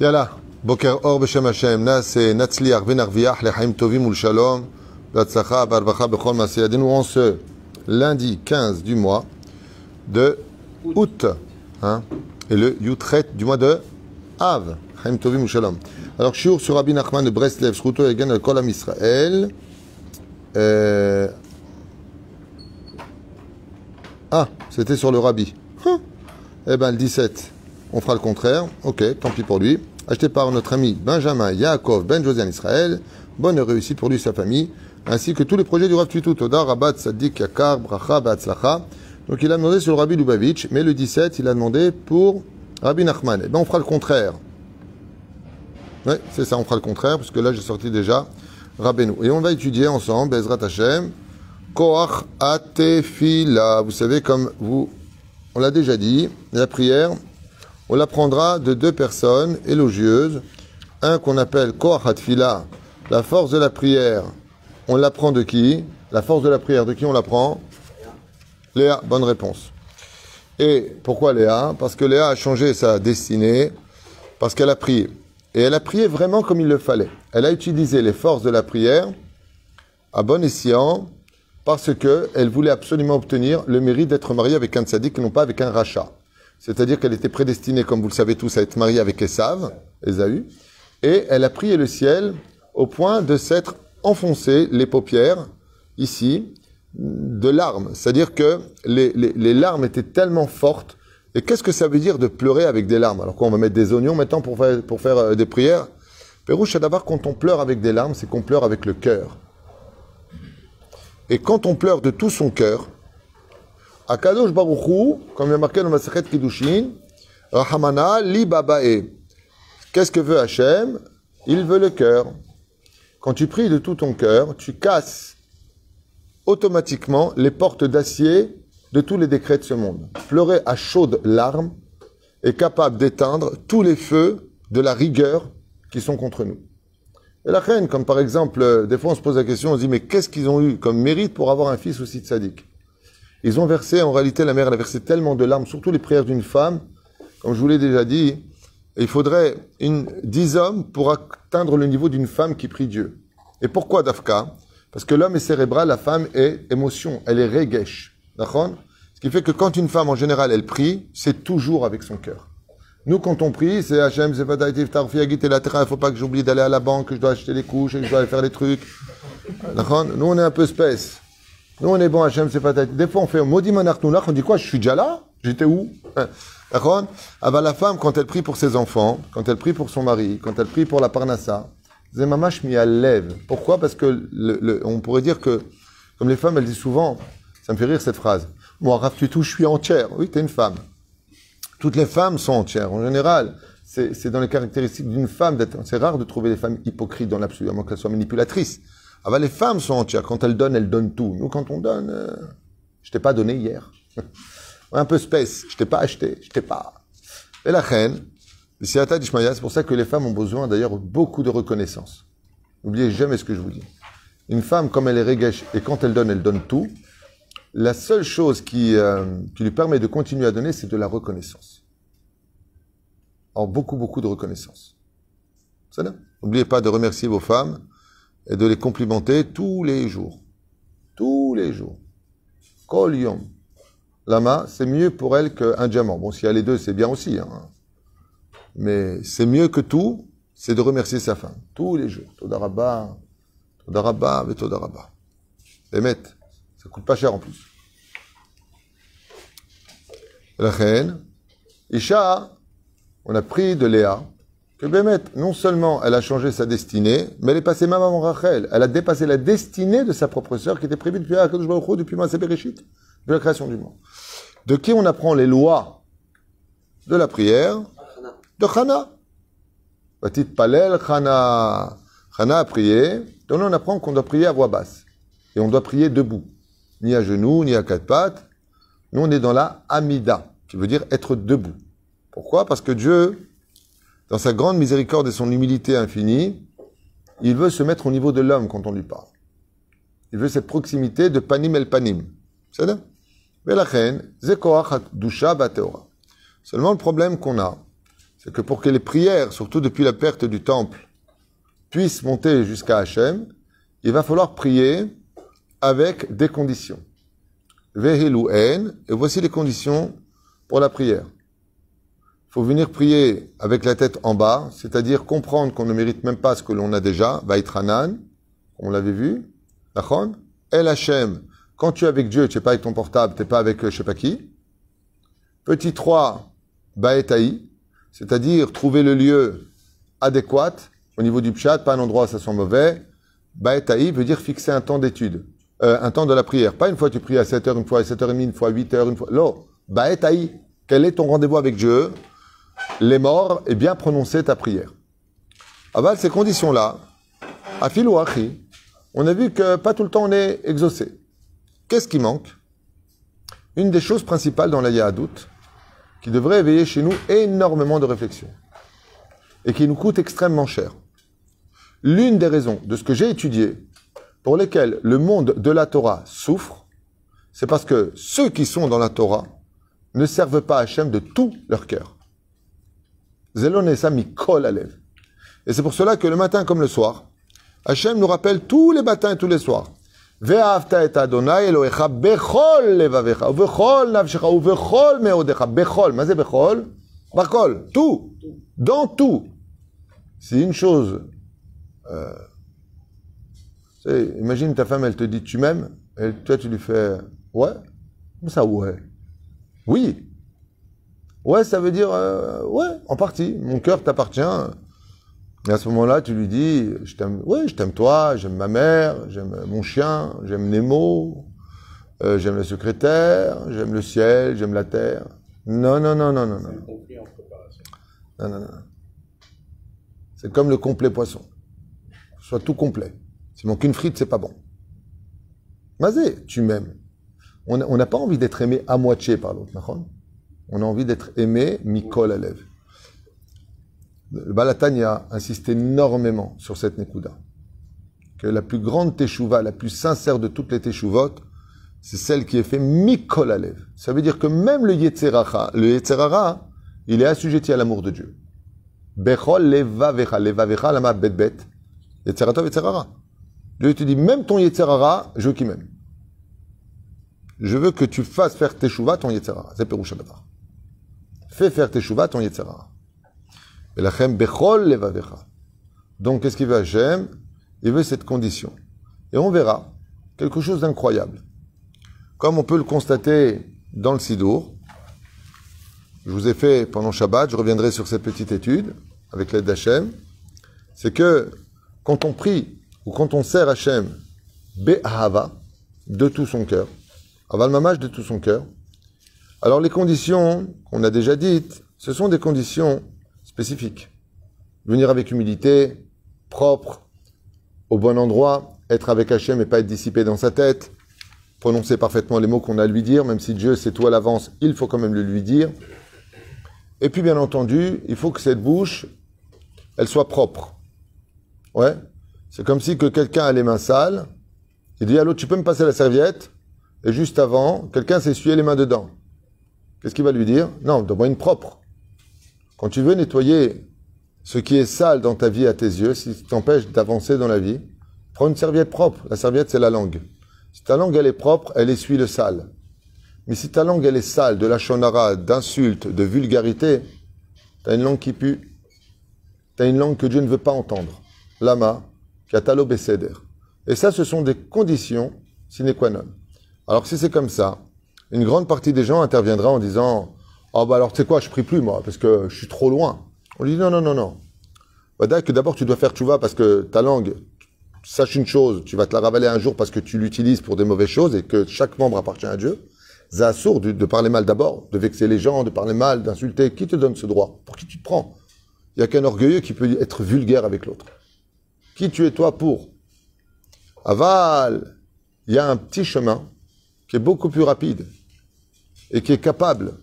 Yalla, Boker Or Beshem Hashem, Nas Natzliach Venarviach, Lechaim Tovim Ul Shalom, Batsacha, Barbacha, Bechol Maseyadenu, en ce lundi 15 du mois de août, hein, et le Yutret du mois de Av, Chaim Tovim Shalom. Alors, Shiur sur Rabbi Nachman de Breslev, Shruto Egen al Kolam Israël. Euh... Ah, c'était sur le Rabbi. Hein? Eh ben, le 17, on fera le contraire. Ok, tant pis pour lui. Acheté par notre ami Benjamin Yaakov Ben Josian Israël. Bonne réussite pour lui et sa famille, ainsi que tous les projets du Rav Tutu. Toda, Rabat, Sadik, Yakar, Bracha, Batzlacha. Donc il a demandé sur le Rabbi Lubavitch, mais le 17, il a demandé pour Rabbi Nachman. Eh ben, on fera le contraire. Oui, c'est ça, on fera le contraire, parce que là, j'ai sorti déjà Rabbeinu. Et on va étudier ensemble, Bezrat Hashem, Koach Atefila. Vous savez, comme vous, on l'a déjà dit, la prière, on l'apprendra de deux personnes élogieuses. Un qu'on appelle Koach Atfila, la force de la prière. On l'apprend de qui? La force de la prière, de qui on l'apprend? Léa, bonne réponse. Et pourquoi Léa? Parce que Léa a changé sa destinée, parce qu'elle a prié. Et elle a prié vraiment comme il le fallait. Elle a utilisé les forces de la prière à bon escient parce qu'elle voulait absolument obtenir le mérite d'être mariée avec un tzaddik et non pas avec un rachat. C'est-à-dire qu'elle était prédestinée, comme vous le savez tous, à être mariée avec Esav, Esaü, et elle a prié le ciel au point de s'être enfoncé les paupières, ici, de larmes. C'est-à-dire que les, larmes étaient tellement fortes et qu'est-ce que ça veut dire de pleurer avec des larmes? Alors qu'on va mettre des oignons maintenant pour faire, pour faire euh, des prières? Pérouche, d'abord, quand on pleure avec des larmes, c'est qu'on pleure avec le cœur. Et quand on pleure de tout son cœur, Akadosh Baruchou, comme il y a marqué dans Masachet Kiddushin, Rahamana li babae. Qu'est-ce que veut Hachem? Il veut le cœur. Quand tu pries de tout ton cœur, tu casses automatiquement les portes d'acier de tous les décrets de ce monde. Pleurer à chaudes larmes est capable d'éteindre tous les feux de la rigueur qui sont contre nous. Et la reine, comme par exemple, des fois on se pose la question, on se dit, mais qu'est-ce qu'ils ont eu comme mérite pour avoir un fils aussi sadique? Ils ont versé, en réalité, la mère, elle a versé tellement de larmes, surtout les prières d'une femme, comme je vous l'ai déjà dit, il faudrait une, dix hommes pour atteindre le niveau d'une femme qui prie Dieu. Et pourquoi Dafka? Parce que l'homme est cérébral, la femme est émotion, elle est regesh. D'accord? Ce qui fait que quand une femme, en général, elle prie, c'est toujours avec son cœur. Nous, quand on prie, c'est Hachem, c'est la terre, il faut pas que j'oublie d'aller à la banque, que je dois acheter les couches, que je dois aller faire les trucs. D'accord? Nous, on est un peu space. Nous, on est bon, Hachem, c'est pas Des fois, on fait maudit manartnoulach, on dit quoi Je suis déjà là? J'étais où? D'accord? Ah bah, la femme, quand elle prie pour ses enfants, quand elle prie pour son mari, quand elle prie pour la parnassa, Zemamash mi lève. Pourquoi? Parce que on pourrait dire que, comme les femmes, elles disent souvent, ça me fait rire cette phrase. Moi, Raph tout, je suis entière. Oui, t'es une femme. Toutes les femmes sont entières. En général, c'est dans les caractéristiques d'une femme d'être. C'est rare de trouver des femmes hypocrites dans l'absolu, à moins qu'elles soient manipulatrices. Ah bah, les femmes sont entières. Quand elles donnent, elles donnent tout. Nous, quand on donne, euh, je t'ai pas donné hier. Un peu space. Je t'ai pas acheté. Je t'ai pas. Et la reine, c'est pour ça que les femmes ont besoin d'ailleurs beaucoup de reconnaissance. N'oubliez jamais ce que je vous dis. Une femme, comme elle est régesh, et quand elle donne, elle donne tout, la seule chose qui, euh, qui lui permet de continuer à donner, c'est de la reconnaissance. En beaucoup, beaucoup de reconnaissance. N'oubliez pas de remercier vos femmes et de les complimenter tous les jours. Tous les jours. Kol. Lama, c'est mieux pour elle qu'un diamant. Bon, s'il y a les deux, c'est bien aussi. Hein. Mais c'est mieux que tout, c'est de remercier sa femme. Tous les jours. Todarabba, Todarabba, et Todarabba. Emet. Ça coûte pas cher en plus. La Isha, on a pris de Léa, que Bémet, non seulement elle a changé sa destinée, mais elle est passée même avant Rachel. Elle a dépassé la destinée de sa propre sœur qui était prévue depuis Akadosh Baruch depuis Bereshit, de la création du monde. De qui on apprend les lois de la prière De Chana. Petit Palel, Chana. Chana a prié. Donc on apprend qu'on doit prier à voix basse. Et on doit prier debout ni à genoux, ni à quatre pattes. Nous, on est dans la Amida, qui veut dire être debout. Pourquoi? Parce que Dieu, dans sa grande miséricorde et son humilité infinie, il veut se mettre au niveau de l'homme quand on lui parle. Il veut cette proximité de panim el panim. C'est ça Seulement le problème qu'on a, c'est que pour que les prières, surtout depuis la perte du temple, puissent monter jusqu'à Hachem, il va falloir prier avec des conditions. Vehelu en, et voici les conditions pour la prière. Faut venir prier avec la tête en bas, c'est-à-dire comprendre qu'on ne mérite même pas ce que l'on a déjà, Vaitranan, on l'avait vu, Nachon, El Hachem, quand tu es avec Dieu, tu n'es pas avec ton portable, tu n'es pas avec euh, je sais pas qui. Petit 3, Baetaï, c'est-à-dire trouver le lieu adéquat au niveau du pshat, pas un endroit où ça sent mauvais. Baetaï veut dire fixer un temps d'étude, euh, un temps de la prière. Pas une fois tu pries à 7h, une fois à 7h30, une fois à 8h, une fois. Non, Baetaï, quel est ton rendez-vous avec Dieu? Les morts et bien prononcer ta prière. Aval, ces conditions-là, à fil ou on a vu que pas tout le temps on est exaucé. Qu'est-ce qui manque? Une des choses principales dans la Yahadout, qui devrait éveiller chez nous énormément de réflexion, et qui nous coûte extrêmement cher. L'une des raisons de ce que j'ai étudié, pour lesquelles le monde de la Torah souffre, c'est parce que ceux qui sont dans la Torah ne servent pas Hachem de tout leur cœur. Et c'est pour cela que le matin comme le soir, Hachem nous rappelle tous les matins et tous les soirs. Ve'afta et Adonai Elohecha bechol levavecha, ou bechol navshecha, ou bechol meodecha, bechol, mais bechol, bachol, tout, dans tout. C'est une chose. Euh, imagine ta femme, elle te dit tu m'aimes, et toi tu lui fais ouais, ça ouais. Oui, Ouais, ça veut dire euh, ouais, en partie. Mon cœur t'appartient. Et à ce moment-là, tu lui dis, je t'aime, oui, je t'aime toi, j'aime ma mère, j'aime mon chien, j'aime Nemo, euh, j'aime le secrétaire, j'aime le ciel, j'aime la terre. Non, non, non, non, non, non. Non, non, non. C'est comme le complet poisson. Soit tout complet. S'il manque une frite, c'est pas bon. Mazé, tu m'aimes. On n'a pas envie d'être aimé à moitié par l'autre, On a envie d'être aimé, mikol lèvres. Le Balatania insiste énormément sur cette Nekuda. Que la plus grande teshuva, la plus sincère de toutes les teshuvot, c'est celle qui est faite mikol alev. Ça veut dire que même le yetzerara, le yetzerara, il est assujetti à l'amour de Dieu. Bechol levavecha, levavecha lama bet bet, yetzeratov yetzerara. Dieu te dit, même ton yetzerara, je veux qu'il m'aime. Je veux que tu fasses faire teshuva ton yetzerara. C'est Perusha Fais faire teshuva ton yetzerara. Donc, qu'est-ce qu'il veut Hachem Il veut cette condition. Et on verra quelque chose d'incroyable. Comme on peut le constater dans le Sidour, je vous ai fait pendant Shabbat, je reviendrai sur cette petite étude avec l'aide d'Hachem, c'est que quand on prie ou quand on sert Hachem, Be'ahava, de tout son cœur, aval mamage de tout son cœur, alors les conditions qu'on a déjà dites, ce sont des conditions spécifique. Venir avec humilité, propre, au bon endroit, être avec Hachem et pas être dissipé dans sa tête, prononcer parfaitement les mots qu'on a à lui dire, même si Dieu sait tout à l'avance, il faut quand même le lui dire. Et puis bien entendu, il faut que cette bouche, elle soit propre. Ouais. C'est comme si que quelqu'un a les mains sales, il dit à l'autre, tu peux me passer la serviette? Et juste avant, quelqu'un s'est essuyé les mains dedans. Qu'est-ce qu'il va lui dire? Non, donne-moi une propre. Quand tu veux nettoyer ce qui est sale dans ta vie à tes yeux, si ça t'empêche d'avancer dans la vie, prends une serviette propre. La serviette, c'est la langue. Si ta langue, elle est propre, elle essuie le sale. Mais si ta langue, elle est sale, de la chonara, d'insultes, de vulgarité, tu as une langue qui pue. Tu as une langue que Dieu ne veut pas entendre. Lama, katalo beseder. Et ça, ce sont des conditions sine qua non. Alors si c'est comme ça, une grande partie des gens interviendra en disant ah bah alors tu sais quoi, je prie plus moi, parce que je suis trop loin. On lui dit non, non, non, non. Bah, que d'abord tu dois faire vas parce que ta langue, sache une chose, tu vas te la ravaler un jour parce que tu l'utilises pour des mauvaises choses et que chaque membre appartient à Dieu. C'est assourd de, de parler mal d'abord, de vexer les gens, de parler mal, d'insulter. Qui te donne ce droit? Pour qui tu te prends? Il n'y a qu'un orgueilleux qui peut être vulgaire avec l'autre. Qui tu es toi pour? Aval, il y a un petit chemin qui est beaucoup plus rapide et qui est capable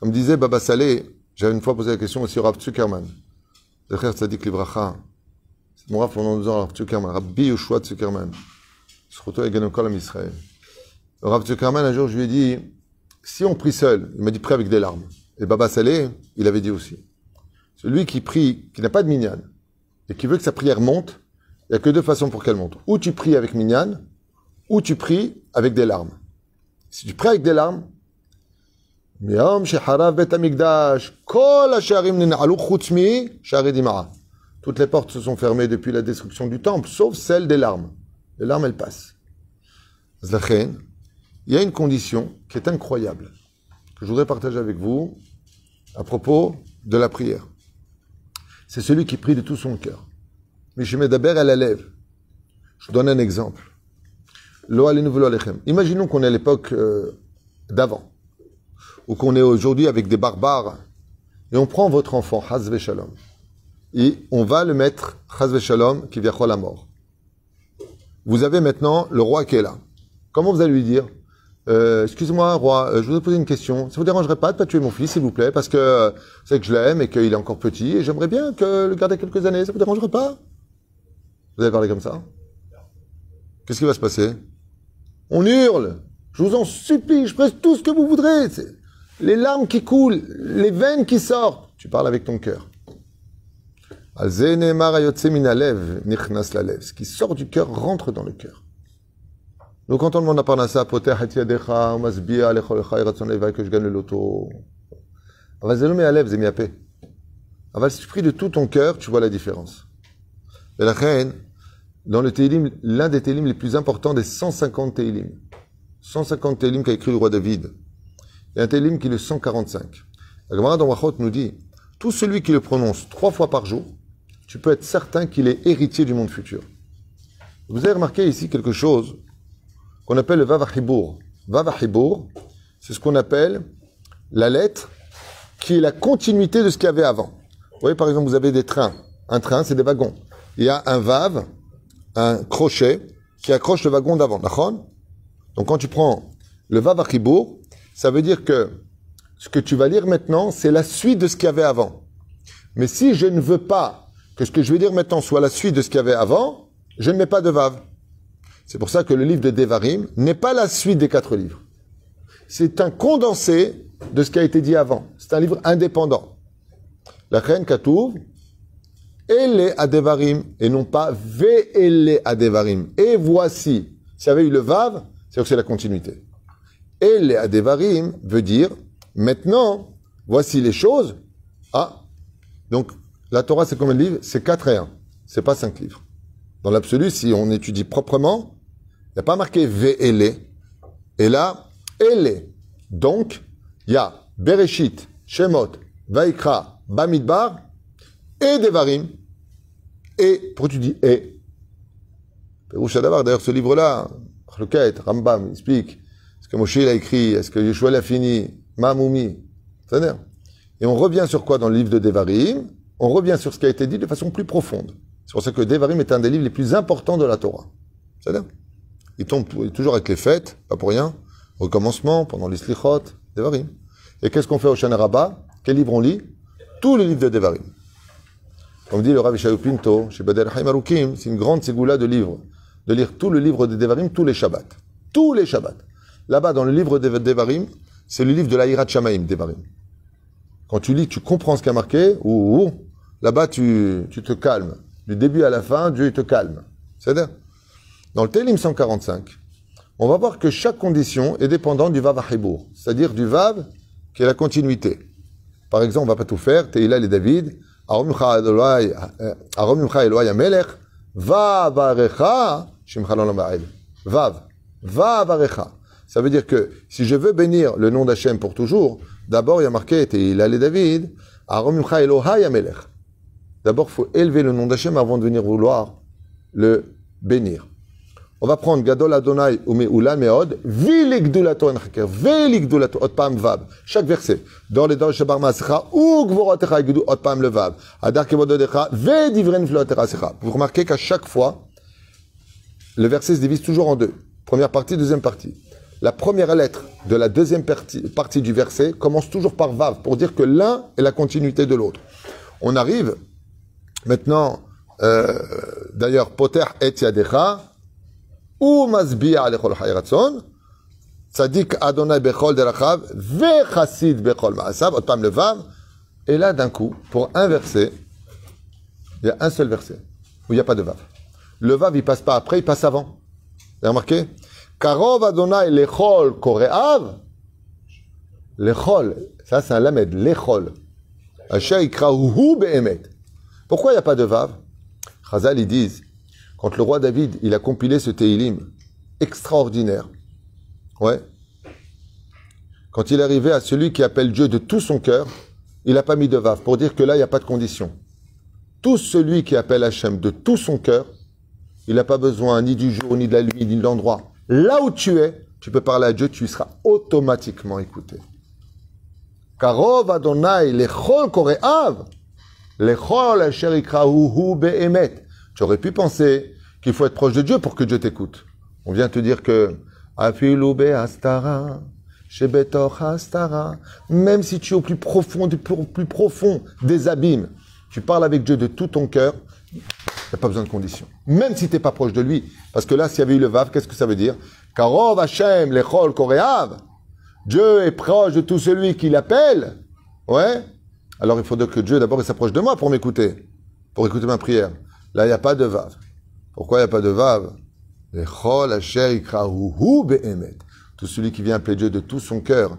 comme disait Baba Saleh, j'avais une fois posé la question aussi au Rav Zuckerman. Zecher Tzadik Livracha. C'est mon Rav pendant deux ans, Rav Zuckerman. Rabbi Yoshua Zuckerman. Surtout avec Ganokol Israël. Le Rav un jour, je lui ai dit, si on prie seul, il m'a dit prie avec des larmes. Et Baba Saleh, il avait dit aussi, celui qui prie, qui n'a pas de minyan, et qui veut que sa prière monte, il n'y a que deux façons pour qu'elle monte. Ou tu pries avec minyan, ou tu pries avec des larmes. Si tu pries avec des larmes, toutes les portes se sont fermées depuis la destruction du temple, sauf celle des larmes. Les larmes, elles passent. Il y a une condition qui est incroyable, que je voudrais partager avec vous à propos de la prière. C'est celui qui prie de tout son cœur. Mais je mets d'abord à la lèvre. Je donne un exemple. Imaginons qu'on est à l'époque euh, d'avant, ou qu'on est aujourd'hui avec des barbares, et on prend votre enfant, Hazve Shalom, et on va le mettre, Hazve Shalom, qui vient à la mort. Vous avez maintenant le roi qui est là. Comment vous allez lui dire euh, Excusez-moi, roi, euh, je vous ai posé une question. Ça vous dérangerait pas de pas tuer mon fils, s'il vous plaît, parce que euh, c'est que je l'aime et qu'il est encore petit et j'aimerais bien que le garder quelques années. Ça vous dérangerait pas? Vous allez parler comme ça? Qu'est-ce qui va se passer? On hurle. Je vous en supplie, je presse tout ce que vous voudrez. Les larmes qui coulent, les veines qui sortent. Tu parles avec ton cœur. Ce qui sort du cœur rentre dans le cœur. Donc quand on demande à Parnassa, que je gagne le loto. Aval, si tu pries de tout ton cœur, tu vois la différence. Et la reine, dans le Télim, l'un des Télim les plus importants des 150 Télim. 150 Télim qu'a écrit le roi David. A un Télim qui est le 145. La Gemara dans Wachot nous dit, tout celui qui le prononce trois fois par jour, tu peux être certain qu'il est héritier du monde futur. Vous avez remarqué ici quelque chose qu'on appelle le Vavahibour. Vavahibour, c'est ce qu'on appelle la lettre qui est la continuité de ce qu'il y avait avant. Vous voyez, par exemple, vous avez des trains. Un train, c'est des wagons. Il y a un Vav, un crochet, qui accroche le wagon d'avant. Donc quand tu prends le Vavahibour, ça veut dire que ce que tu vas lire maintenant, c'est la suite de ce qu'il y avait avant. Mais si je ne veux pas que ce que je vais dire maintenant soit la suite de ce qu'il y avait avant, je ne mets pas de vav. C'est pour ça que le livre de Devarim n'est pas la suite des quatre livres. C'est un condensé de ce qui a été dit avant. C'est un livre indépendant. La reine Katouv, elle est à Devarim, et non pas Ve'ele à Devarim. Et voici. S'il y avait eu le Vav, c'est que c'est la continuité. Elle est à Devarim veut dire, maintenant, voici les choses. Ah, donc la Torah, c'est combien de livres? C'est 4 et 1. C'est pas 5 livres. Dans l'absolu, si on étudie proprement, il n'y a pas marqué Ve'ele. Et là, Ele. Donc, il y a Bereshit, Shemot, Vaikra, Bamidbar et Devarim. Et, pourquoi tu dis et? D'ailleurs, ce livre-là, Rambam, explique. Est-ce que Moshe l'a écrit Est-ce que Yeshua l'a fini Mamoumi C'est-à-dire Et on revient sur quoi dans le livre de Devarim? On revient sur ce qui a été dit de façon plus profonde. C'est pour ça que Devarim est un des livres les plus importants de la Torah. C'est-à-dire, il tombe toujours avec les fêtes, pas pour rien, au commencement, pendant les slichot, Devarim. Et qu'est-ce qu'on fait au Shana Rabbah? Quel livre on lit? Tous les livres de Devarim. Comme dit le Rav Ishaï Pinto, chez Bader c'est une grande ségoula de livres. De lire tout le livre de Devarim tous les Shabbats. Tous les Shabbats. Là-bas, dans le livre de Devarim, c'est le livre de l'Aïrat Shamaim, Devarim. Quand tu lis, tu comprends ce qui a marqué, ou Là-bas, tu, tu, te calmes. Du début à la fin, Dieu te calme. C'est-à-dire, dans le Télim 145, on va voir que chaque condition est dépendante du Vav Ahibour, c'est-à-dire du Vav qui est la continuité. Par exemple, on va pas tout faire, Teila et David, Aromimcha Eloai Amelech, Vavarecha, Vav, Vavarecha. Ça veut dire que si je veux bénir le nom d'Hachem pour toujours, d'abord il y a marqué et David, Aromimcha Elohai Amelech. D'abord, il faut élever le nom d'Hachem avant de venir vouloir le bénir. On va prendre Gadol Adonai Umeula Meod, Viligdulato Enchaker, Viligdulato, Otpam Vav. Chaque verset. Dans les dents Shabar Masecha, ou Gvorotecha Gdu, Otpam le Vav. Adar Kevododecha, Vedivren. Vous remarquez qu'à chaque fois, le verset se divise toujours en deux. Première partie, deuxième partie. La première lettre de la deuxième partie, partie du verset commence toujours par Vav, pour dire que l'un est la continuité de l'autre. On arrive Maintenant, euh, d'ailleurs, poter et yadecha, ou masbiya alechol hayratson, Tzadik Adonai Bechol Derachav, Vechassid Bechol Maasav, Otpam le Vav. Et là, d'un coup, pour un verset, il y a un seul verset où il n'y a pas de Vav. Le Vav, il passe pas après, il passe avant. Vous avez remarqué? Karov Adonai Lechol Koreav. Lechol, ça c'est un lamed, Lechol. Asher Ikrahu Behemet. Pourquoi il n'y a pas de Vav? Chazal, ils disent, quand le roi David, il a compilé ce Teilim extraordinaire, ouais, quand il arrivé à celui qui appelle Dieu de tout son cœur, il n'a pas mis de Vav pour dire que là, il n'y a pas de condition. Tout celui qui appelle Hachem de tout son cœur, il n'a pas besoin ni du jour, ni de la nuit, ni de l'endroit. Là où tu es, tu peux parler à Dieu, tu seras automatiquement écouté. Karov Adonai. Tu aurais pu penser qu'il faut être proche de Dieu pour que Dieu t'écoute. On vient te dire que shebetoch astara, même si tu es au plus profond, des abîmes, tu parles avec Dieu de tout ton cœur, il n'y a pas besoin de conditions. Même si tu n'es pas proche de lui. Parce que là, s'il y avait eu le Vav, qu'est-ce que ça veut dire? Karov Hashem lechol kore'av. Dieu est proche de tout celui qui l'appelle. Ouais? Alors il faudrait que Dieu d'abord s'approche de moi pour m'écouter, pour écouter ma prière. Là, il n'y a pas de vav. Pourquoi il n'y a pas de vav? Tout celui qui vient appeler Dieu de tout son cœur,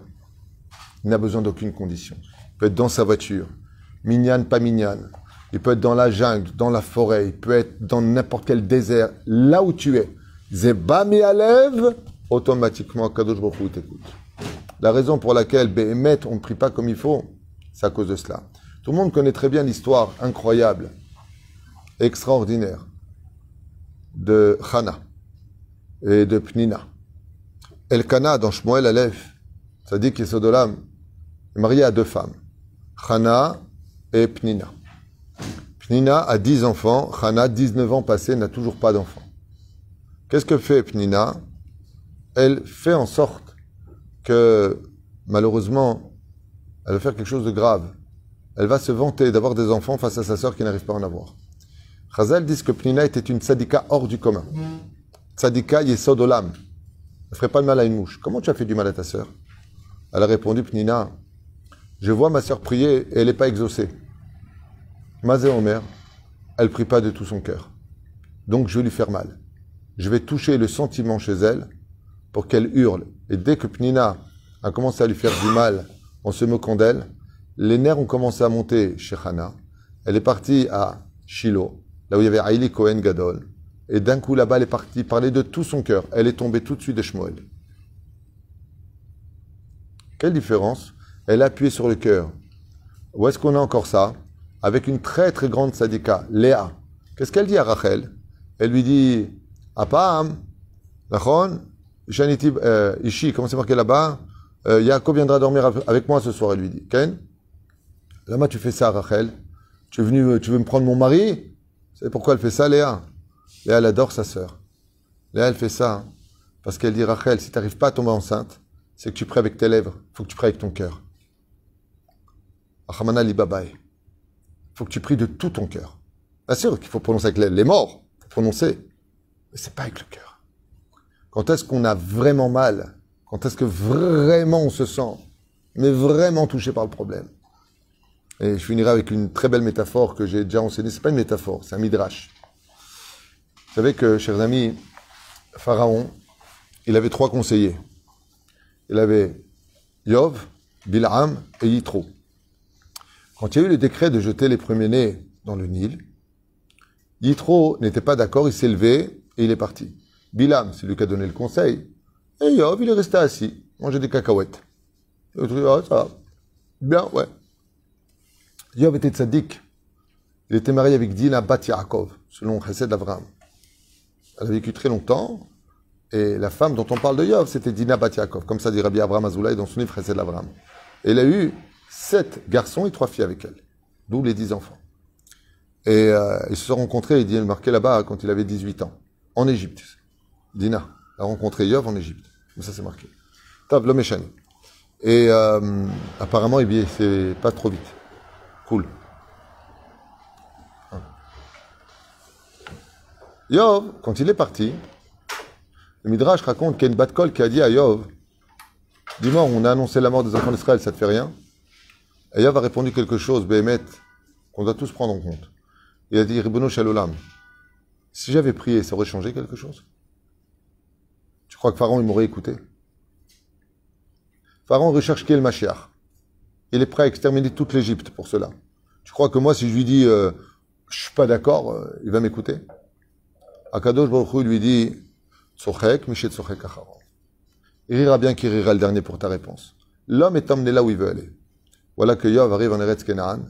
il n'a besoin d'aucune condition. Il peut être dans sa voiture, minyan, pas minyan. Il peut être dans la jungle, dans la forêt, il peut être dans n'importe quel désert, là où tu es. Zeba mi alev, automatiquement, Kadosh Baruch t'écoute. La raison pour laquelle Behemet, on ne prie pas comme il faut, c'est à cause de cela. Tout le monde connaît très bien l'histoire incroyable, extraordinaire, de Chana et de Pnina. Elkana, dans Shmuel Aleph, ça dit qu'il est marié à deux femmes, Chana et Pnina. Pnina a 10 enfants, Chana, 19 ans passés, n'a toujours pas d'enfants. Qu'est-ce que fait Pnina? Elle fait en sorte que malheureusement, elle va faire quelque chose de grave. Elle va se vanter d'avoir des enfants face à sa sœur qui n'arrive pas à en avoir. Chazal dit que Pnina était une tzadika hors du commun. Tzadika yesod olam. Ne ferait pas de mal à une mouche. Comment tu as fait du mal à ta sœur? Elle a répondu, Pnina, je vois ma sœur prier et elle n'est pas exaucée. Mazé Omer, elle prie pas de tout son cœur. Donc je vais lui faire mal. Je vais toucher le sentiment chez elle pour qu'elle hurle. Et dès que Pnina a commencé à lui faire du mal en se moquant d'elle, les nerfs ont commencé à monter chez Hana. Elle est partie à Shiloh, là où il y avait Aïli Cohen Gadol. Et d'un coup, là-bas, elle est partie parler de tout son cœur. Elle est tombée tout de suite de Shmuel. Quelle différence? Elle a appuyé sur le cœur. Où est-ce qu'on a encore ça? Avec une très très grande sadika, Léa. Qu'est-ce qu'elle dit à Rachel? Elle lui dit Apam, Nachon, Shaniti, euh, Ishi, comment c'est marqué là-bas? Euh, Yaakov viendra dormir avec moi ce soir, elle lui dit. Ken? Lama, tu fais ça, Rachel tu veux me prendre mon mari? C'est pourquoi elle fait ça, Léa? Léa, elle adore sa sœur. Léa, elle fait ça parce qu'elle dit, Rachel, si tu n'arrives pas à tomber enceinte, c'est que tu pries avec tes lèvres. Il faut que tu pries avec ton cœur. Achamana li babaye. Il faut que tu pries de tout ton cœur. Bien sûr qu'il faut prononcer avec les, les morts. Faut prononcer. Mais c'est pas avec le cœur. Quand est-ce qu'on a vraiment mal? Quand est-ce que vraiment on se sent, mais vraiment touché par le problème? Et je finirai avec une très belle métaphore que j'ai déjà enseignée. C'est pas une métaphore, c'est un midrash. Vous savez que, chers amis, Pharaon, il avait trois conseillers. Il avait Yov, Bilham et Yitro. Quand il y a eu le décret de jeter les premiers-nés dans le Nil, Yitro n'était pas d'accord, il s'est levé et il est parti. Bilam, c'est lui qui a donné le conseil. Et Yov, il est resté assis, manger des cacahuètes. Et dit, ah, ça va. Bien, ouais. Yov était tzaddik. Il était marié avec Dina Bat selon Chesed Avram. Elle a vécu très longtemps. Et la femme dont on parle de Yov, c'était Dina Bat. Comme ça dit Rabbi Abraham Azoulay dans son livre Chesed Avram. Et il a eu sept garçons et trois filles avec elle. D'où les dix enfants. Et euh, ils se sont rencontrés, il est marqué là-bas, quand il avait 18 ans. En Égypte. Dina a rencontré Yov en Égypte. Ça, c'est marqué. Tav, l'homme Et euh, apparemment, eh c'est pas trop vite. Cool. Yov, quand il est parti, le Midrash raconte qu'il y a une Batkol qui a dit à Yov Dis-moi, on a annoncé la mort des enfants d'Israël, ça te fait rien? Et Yav a répondu quelque chose, Béhémet, qu'on doit tous prendre en compte. Il a dit, Ribono Shalolam, si j'avais prié, ça aurait changé quelque chose? Tu crois que Pharaon, il m'aurait écouté? Pharaon recherche qui est le Mashiach. Il est prêt à exterminer toute l'Égypte pour cela. Tu crois que moi, si je lui dis, euh, je suis pas d'accord, euh, il va m'écouter? Akadosh Baruch lui dit, Tsochek, Mishet Tsochek Acharon. Il rira bien qu'il rira le dernier pour ta réponse. L'homme est emmené là où il veut aller. Voilà que Yov arrive en Eretz Kenaan.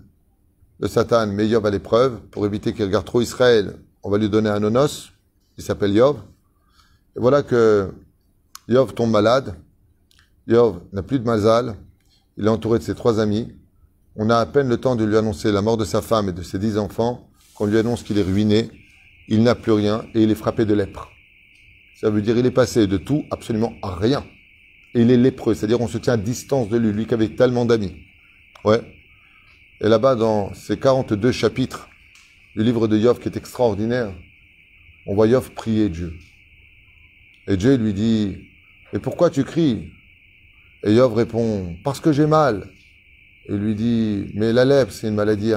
Le Satan met Yov à l'épreuve pour éviter qu'il regarde trop Israël. On va lui donner un onos. Il s'appelle Yov. Et voilà que Yov tombe malade. Yov n'a plus de mazal. Il est entouré de ses trois amis. On a à peine le temps de lui annoncer la mort de sa femme et de ses dix enfants qu'on lui annonce qu'il est ruiné. Il n'a plus rien et il est frappé de lèpre. Ça veut dire il est passé de tout absolument à rien. Et il est lépreux, c'est-à-dire on se tient à distance de lui, lui qui avait tellement d'amis. Ouais. Et là-bas, dans ces 42 chapitres du livre de Yov qui est extraordinaire, on voit Yov prier Dieu. Et Dieu lui dit, mais pourquoi tu cries? Et Yov répond, parce que j'ai mal. Et lui dit, mais la lèpre, c'est une maladie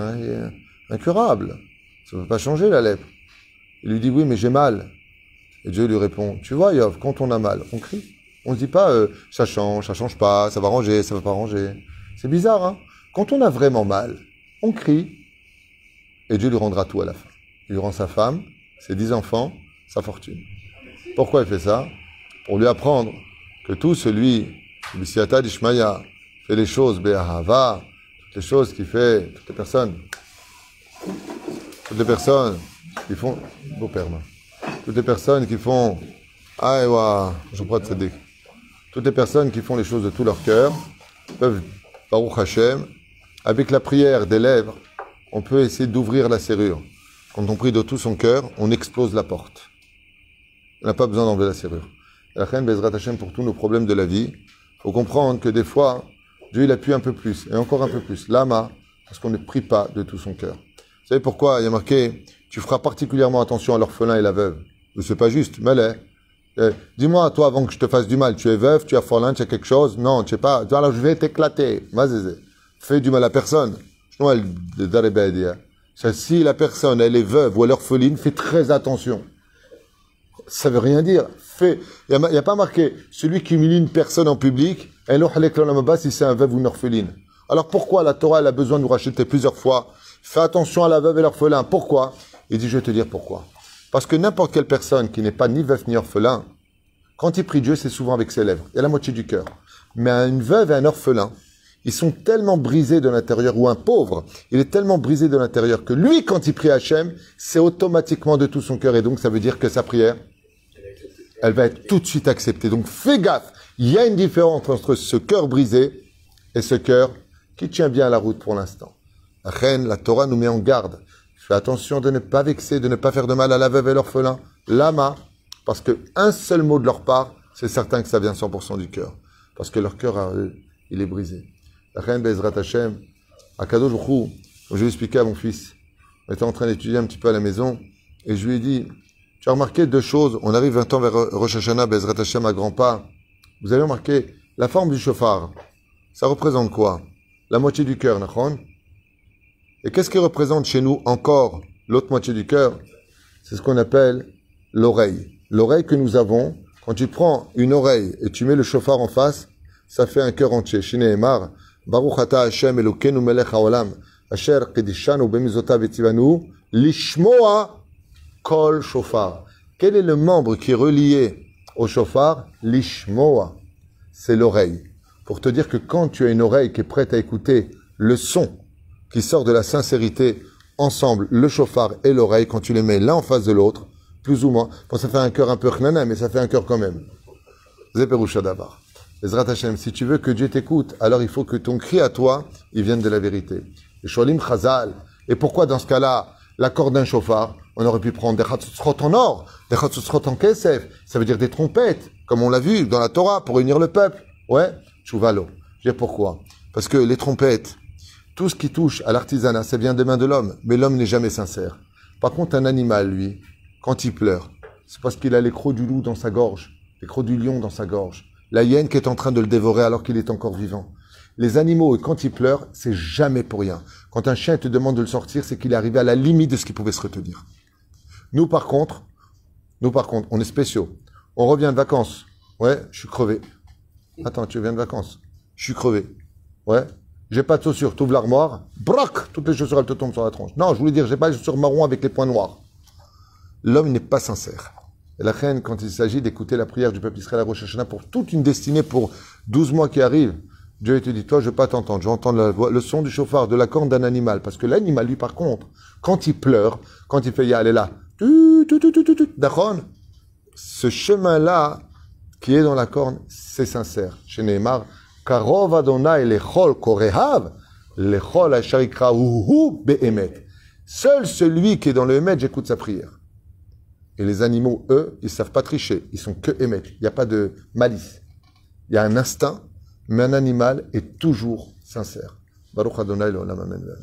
incurable. Ça ne peut pas changer la lèpre. Il lui dit, oui, mais j'ai mal. Et Dieu lui répond, tu vois, Yov, quand on a mal, on crie. On ne dit pas, euh, ça change, ça change pas, ça va ranger, ça va pas ranger. C'est bizarre, hein Quand on a vraiment mal, on crie. Et Dieu lui rendra tout à la fin. Il lui rend sa femme, ses dix enfants, sa fortune. Pourquoi il fait ça? Pour lui apprendre que tout celui, Bisiata fait les choses, Be'ahava, toutes les choses qu'il fait, toutes les personnes, toutes les personnes qui font, beau toutes les personnes qui font Aïwa, je crois de Toutes les personnes qui font les choses de tout leur cœur peuvent, Baruch Hashem, avec la prière des lèvres, on peut essayer d'ouvrir la serrure. Quand on prie de tout son cœur, on explose la porte. On n'a pas besoin d'enlever la serrure. La reine Bezrat Hashem pour tous nos problèmes de la vie. Faut comprendre que des fois, Dieu il appuie un peu plus, et encore un peu plus. Lama, parce qu'on ne prie pas de tout son cœur. Vous savez pourquoi Il y a marqué, tu feras particulièrement attention à l'orphelin et la veuve. C'est pas juste, mais eh, Dis-moi, toi, avant que je te fasse du mal, tu es veuf, tu as forlin, tu as quelque chose? Non, tu sais pas. Alors je vais t'éclater. Fais du mal à personne. Si la personne, elle est veuve ou elle est orpheline, fais très attention. Ça veut rien dire. Il n'y a, pas marqué celui qui humilie une personne en public, si c'est un veuve ou une orpheline. Alors pourquoi la Torah elle a besoin de nous racheter plusieurs fois? Fais attention à la veuve et l'orphelin. Pourquoi? Il dit, je vais te dire pourquoi. Parce que n'importe quelle personne qui n'est pas ni veuf ni orphelin, quand il prie Dieu, c'est souvent avec ses lèvres. Il y a la moitié du cœur. Mais une veuve et un orphelin, ils sont tellement brisés de l'intérieur, ou un pauvre, il est tellement brisé de l'intérieur que lui, quand il prie Hachem, c'est automatiquement de tout son cœur. Et donc, ça veut dire que sa prière, elle va être tout de suite acceptée. Donc, fais gaffe. Il y a une différence entre ce cœur brisé et ce cœur qui tient bien la route pour l'instant. Reine, la Torah nous met en garde. Fais attention de ne pas vexer, de ne pas faire de mal à la veuve et l'orphelin. Lama, parce que un seul mot de leur part, c'est certain que ça vient 100% du cœur. Parce que leur cœur, il est brisé. La reine Bezrat Hashem, à Kadosh comme je lui expliqué à mon fils, on était en train d'étudier un petit peu à la maison, et je lui ai dit, tu as remarqué deux choses, on arrive 20 ans vers Rosh Hashanah, Bezrat Hashem à grands pas. Vous avez remarqué, la forme du chauffard, ça représente quoi? La moitié du cœur, Nachon? Et qu'est-ce qui représente chez nous encore l'autre moitié du cœur? C'est ce qu'on appelle l'oreille. L'oreille que nous avons, quand tu prends une oreille et tu mets le chauffard en face, ça fait un cœur entier. Lishmoa kol shofar. Quel est le membre qui est relié au chauffard Lishmoa. C'est l'oreille. Pour te dire que quand tu as une oreille qui est prête à écouter le son qui sort de la sincérité ensemble, le chauffard et l'oreille, quand tu les mets l'un en face de l'autre, plus ou moins. Bon, ça fait un cœur un peu chnana, mais ça fait un cœur quand même. Zeperusha d'abord. Ezrat Hashem, si tu veux que Dieu t'écoute, alors il faut que ton cri à toi, il vienne de la vérité. Et Chazal. Et pourquoi dans ce cas-là, l'accord d'un chauffard, on aurait pu prendre des chatzutzrot en or, des chatzutzrot en kesef, ça veut dire des trompettes, comme on l'a vu dans la Torah, pour unir le peuple. Ouais, chouvalo. Je dis pourquoi? Parce que les trompettes, tout ce qui touche à l'artisanat, ça vient des mains de l'homme, mais l'homme n'est jamais sincère. Par contre, un animal, lui, quand il pleure, c'est parce qu'il a les crocs du loup dans sa gorge, les crocs du lion dans sa gorge. la hyène qui est en train de le dévorer alors qu'il est encore vivant. Les animaux, quand ils pleurent, c'est jamais pour rien. Quand un chien te demande de le sortir, c'est qu'il est arrivé à la limite de ce qu'il pouvait se retenir. Nous, par contre, nous, par contre, on est spéciaux. On revient de vacances. Ouais, je suis crevé. Attends, tu viens de vacances. Je suis crevé. Ouais. J'ai pas de chaussures. Tu ouvres l'armoire. Broc Toutes les chaussures, elles te tombent sur la tronche. Non, je voulais dire, j'ai pas de chaussures marron avec les points noirs. L'homme n'est pas sincère. Et la reine, quand il s'agit d'écouter la prière du peuple Israël à Rosh Hashanah pour toute une destinée pour 12 mois qui arrivent, Dieu te dit, toi, je ne vais pas t'entendre. Je vais entendre le son du chauffard, de la corne d'un animal. Parce que l'animal, lui, par contre, quand il pleure, quand il fait, ya, elle est là. D'accord Ce chemin-là, qui est dans la corne, c'est sincère. Chez Neymar, Karov Adonai lechol korehav, lechol be'emet. Seul celui qui est dans le Emet, j'écoute sa prière. Et les animaux, eux, ils savent pas tricher. Ils sont que émettre. Il n'y a pas de malice. Il y a un instinct, mais un animal est toujours sincère. Baruch Adonai, amen.